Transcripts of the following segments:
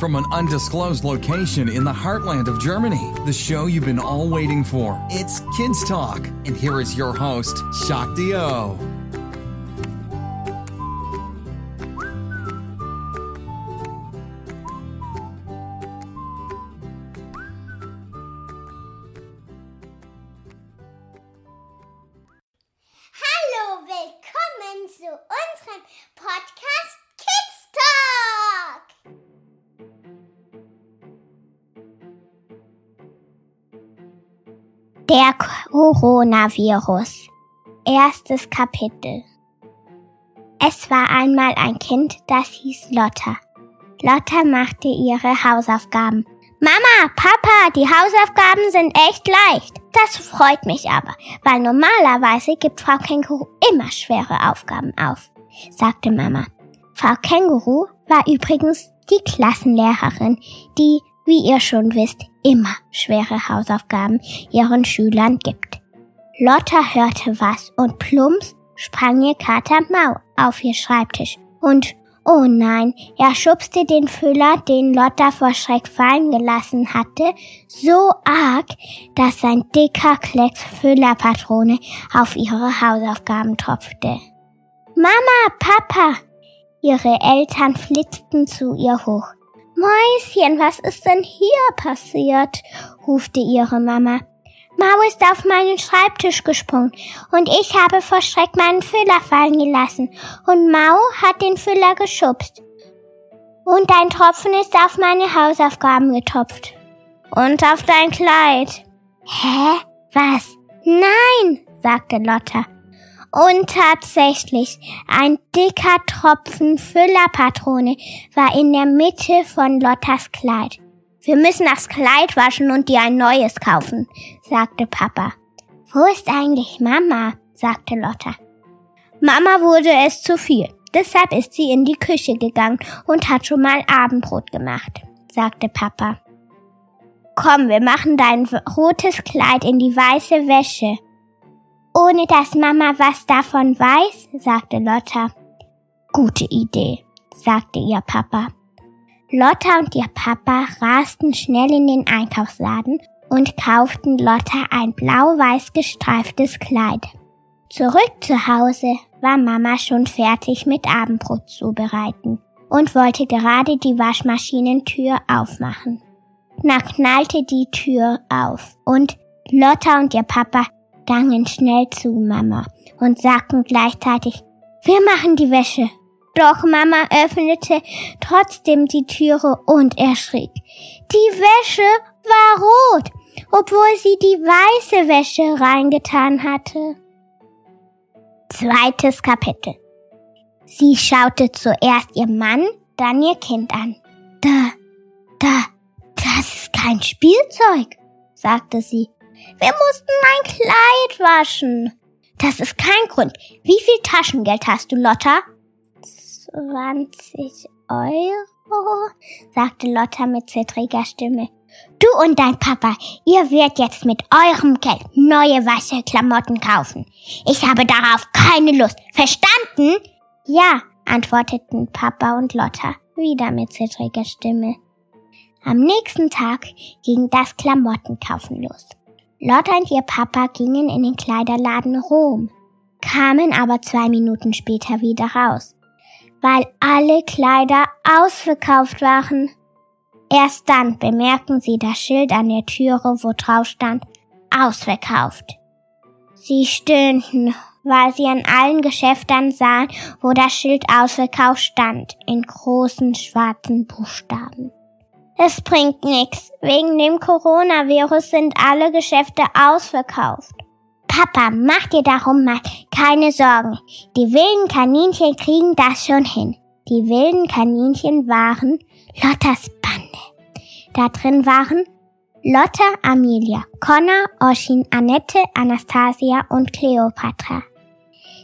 from an undisclosed location in the heartland of Germany. The show you've been all waiting for. It's Kids Talk, and here is your host, Shakti O. Der Coronavirus. Erstes Kapitel. Es war einmal ein Kind, das hieß Lotta. Lotta machte ihre Hausaufgaben. Mama, Papa, die Hausaufgaben sind echt leicht. Das freut mich aber, weil normalerweise gibt Frau Känguru immer schwere Aufgaben auf, sagte Mama. Frau Känguru war übrigens die Klassenlehrerin, die, wie ihr schon wisst, immer schwere Hausaufgaben ihren Schülern gibt. Lotta hörte was und plumps sprang ihr Kater Mau auf ihr Schreibtisch und Oh nein, er schubste den Füller, den Lotta vor Schreck fallen gelassen hatte, so arg, dass sein dicker Klecks Füllerpatrone auf ihre Hausaufgaben tropfte. Mama, Papa! Ihre Eltern flitzten zu ihr hoch. Mäuschen, was ist denn hier passiert? rufte ihre Mama. Mau ist auf meinen Schreibtisch gesprungen und ich habe vor Schreck meinen Füller fallen gelassen und Mau hat den Füller geschubst. Und ein Tropfen ist auf meine Hausaufgaben getopft. Und auf dein Kleid. Hä? Was? Nein, sagte Lotta. Und tatsächlich, ein dicker Tropfen Füllerpatrone war in der Mitte von Lottas Kleid. Wir müssen das Kleid waschen und dir ein neues kaufen, sagte Papa. Wo ist eigentlich Mama? sagte Lotta. Mama wurde es zu viel. Deshalb ist sie in die Küche gegangen und hat schon mal Abendbrot gemacht, sagte Papa. Komm, wir machen dein rotes Kleid in die weiße Wäsche. Ohne dass Mama was davon weiß, sagte Lotta. Gute Idee, sagte ihr Papa. Lotta und ihr Papa rasten schnell in den Einkaufsladen und kauften Lotta ein blau-weiß gestreiftes Kleid. Zurück zu Hause war Mama schon fertig mit Abendbrot zubereiten und wollte gerade die Waschmaschinentür aufmachen. Da knallte die Tür auf und Lotta und ihr Papa gangen schnell zu Mama und sagten gleichzeitig, wir machen die Wäsche. Doch Mama öffnete trotzdem die Türe und erschrick. Die Wäsche war rot, obwohl sie die weiße Wäsche reingetan hatte. Zweites Kapitel. Sie schaute zuerst ihr Mann, dann ihr Kind an. Da, da, das ist kein Spielzeug, sagte sie. Wir mussten mein Kleid waschen. Das ist kein Grund. Wie viel Taschengeld hast du, Lotta? 20 Euro, sagte Lotta mit zittriger Stimme. Du und dein Papa, ihr werdet jetzt mit eurem Geld neue weiße kaufen. Ich habe darauf keine Lust. Verstanden? Ja, antworteten Papa und Lotta wieder mit zittriger Stimme. Am nächsten Tag ging das Klamottenkaufen los. Lotta und ihr Papa gingen in den Kleiderladen Rom, kamen aber zwei Minuten später wieder raus weil alle Kleider ausverkauft waren. Erst dann bemerken sie das Schild an der Türe, wo drauf stand, ausverkauft. Sie stöhnten, weil sie an allen Geschäften sahen, wo das Schild ausverkauft stand, in großen schwarzen Buchstaben. Es bringt nichts. Wegen dem Coronavirus sind alle Geschäfte ausverkauft. Papa, mach dir darum mal keine Sorgen. Die wilden Kaninchen kriegen das schon hin. Die wilden Kaninchen waren Lottas Bande. Da drin waren Lotta, Amelia, Connor, Oshin, Annette, Anastasia und Cleopatra.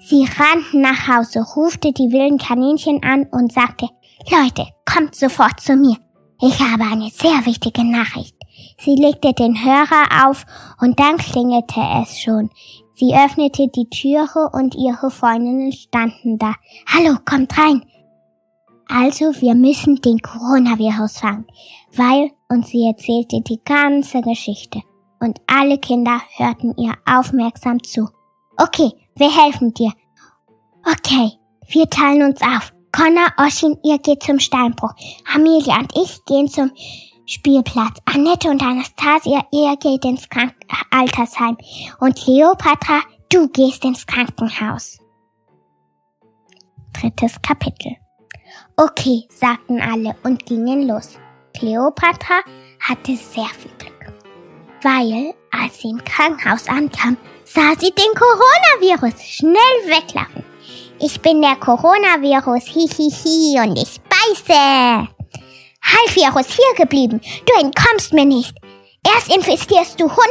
Sie rannten nach Hause, rufte die wilden Kaninchen an und sagte, Leute, kommt sofort zu mir. Ich habe eine sehr wichtige Nachricht. Sie legte den Hörer auf und dann klingelte es schon. Sie öffnete die Türe und ihre Freundinnen standen da. Hallo, kommt rein. Also wir müssen den Coronavirus fangen, weil, und sie erzählte die ganze Geschichte. Und alle Kinder hörten ihr aufmerksam zu. Okay, wir helfen dir. Okay, wir teilen uns auf. Connor, Oshin, ihr geht zum Steinbruch. Amelia und ich gehen zum Spielplatz. Annette und Anastasia, ihr geht ins Krank Altersheim. Und Cleopatra, du gehst ins Krankenhaus. Drittes Kapitel. Okay, sagten alle und gingen los. Cleopatra hatte sehr viel Glück, weil, als sie im Krankenhaus ankam, sah sie den Coronavirus schnell weglaufen. Ich bin der Coronavirus, hihihi, und ich beiße. Halbvirus hier geblieben, du entkommst mir nicht. Erst infestierst du 100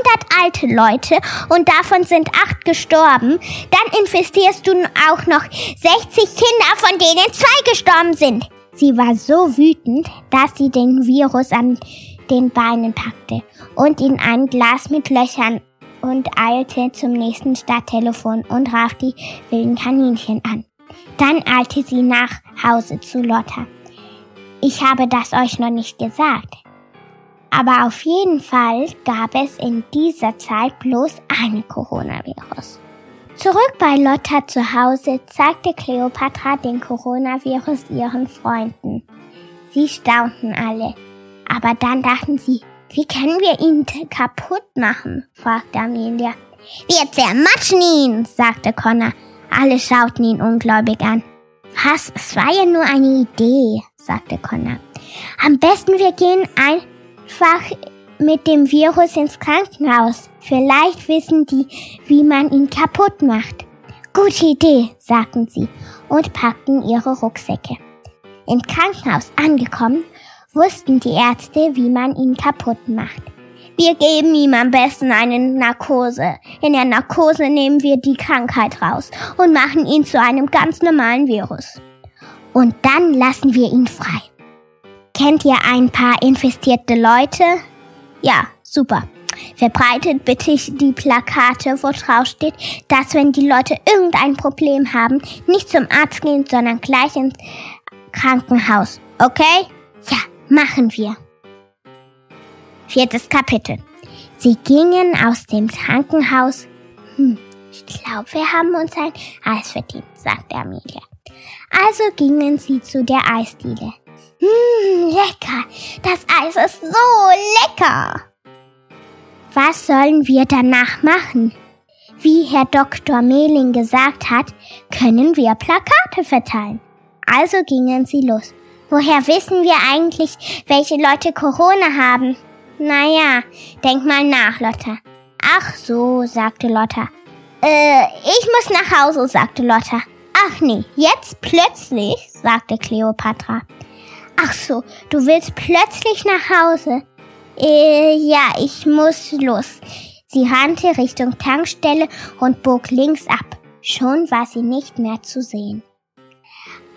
alte Leute und davon sind 8 gestorben. Dann infestierst du auch noch 60 Kinder, von denen zwei gestorben sind. Sie war so wütend, dass sie den Virus an den Beinen packte und in ein Glas mit Löchern und eilte zum nächsten Stadttelefon und raf die wilden Kaninchen an. Dann eilte sie nach Hause zu Lotta. Ich habe das euch noch nicht gesagt. Aber auf jeden Fall gab es in dieser Zeit bloß eine Coronavirus. Zurück bei Lotta zu Hause zeigte Cleopatra den Coronavirus ihren Freunden. Sie staunten alle. Aber dann dachten sie, wie können wir ihn kaputt machen? fragte Amelia. Wir zermatschen ihn, sagte Connor. Alle schauten ihn ungläubig an. Was? Es war ja nur eine Idee, sagte Connor. Am besten wir gehen ein einfach mit dem Virus ins Krankenhaus. Vielleicht wissen die, wie man ihn kaputt macht. Gute Idee, sagten sie und packten ihre Rucksäcke. Im Krankenhaus angekommen, wussten die Ärzte, wie man ihn kaputt macht. Wir geben ihm am besten eine Narkose. In der Narkose nehmen wir die Krankheit raus und machen ihn zu einem ganz normalen Virus. Und dann lassen wir ihn frei. Kennt ihr ein paar infestierte Leute? Ja, super. Verbreitet bitte die Plakate, wo drauf steht, dass wenn die Leute irgendein Problem haben, nicht zum Arzt gehen, sondern gleich ins Krankenhaus. Okay? Machen wir. Viertes Kapitel. Sie gingen aus dem Krankenhaus. Hm, ich glaube, wir haben uns ein Eis verdient, sagte Amelia. Also gingen sie zu der Eisdiele. Mmm, lecker. Das Eis ist so lecker. Was sollen wir danach machen? Wie Herr Dr. Mehling gesagt hat, können wir Plakate verteilen. Also gingen sie los. Woher wissen wir eigentlich, welche Leute Corona haben? Naja, denk mal nach, Lotta. Ach so, sagte Lotta. Äh, ich muss nach Hause, sagte Lotta. Ach nee, jetzt plötzlich, sagte Cleopatra. Ach so, du willst plötzlich nach Hause? Äh, ja, ich muss los. Sie rannte Richtung Tankstelle und bog links ab. Schon war sie nicht mehr zu sehen.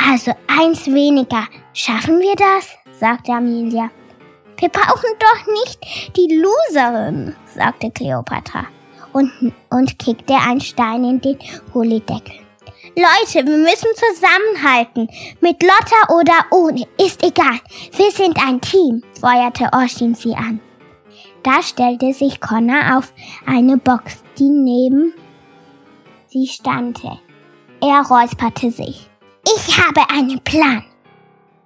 Also eins weniger. Schaffen wir das? sagte Amelia. Wir brauchen doch nicht die Loserin, sagte Cleopatra und, und kickte einen Stein in den Gullideckel. Leute, wir müssen zusammenhalten. Mit Lotta oder ohne, ist egal. Wir sind ein Team, feuerte Oshin sie an. Da stellte sich Connor auf eine Box, die neben sie stand. Er räusperte sich. Ich habe einen Plan.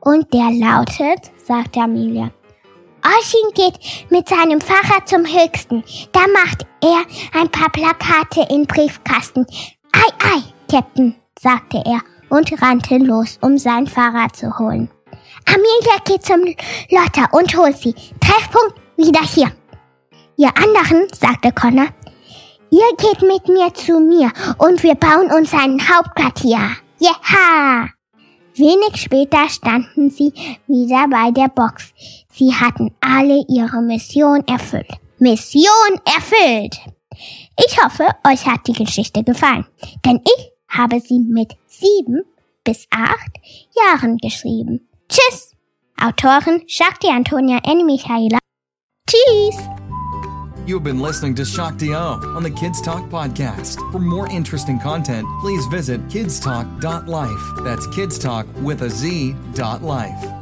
Und der lautet, sagte Amelia. Oshin geht mit seinem Fahrrad zum Höchsten. Da macht er ein paar Plakate in Briefkasten. Ei, ei, Captain, sagte er und rannte los, um sein Fahrrad zu holen. Amelia geht zum Lotta und holt sie. Treffpunkt wieder hier. Ihr anderen, sagte Connor, ihr geht mit mir zu mir und wir bauen uns ein Hauptquartier. Jeha! Wenig später standen sie wieder bei der Box. Sie hatten alle ihre Mission erfüllt. Mission erfüllt! Ich hoffe, euch hat die Geschichte gefallen, denn ich habe sie mit sieben bis acht Jahren geschrieben. Tschüss! Autorin Shakti Antonia N. Michaela. Tschüss! You have been listening to Shakti O on the Kids Talk podcast. For more interesting content, please visit kidstalk.life. That's kidstalk with a Z dot life.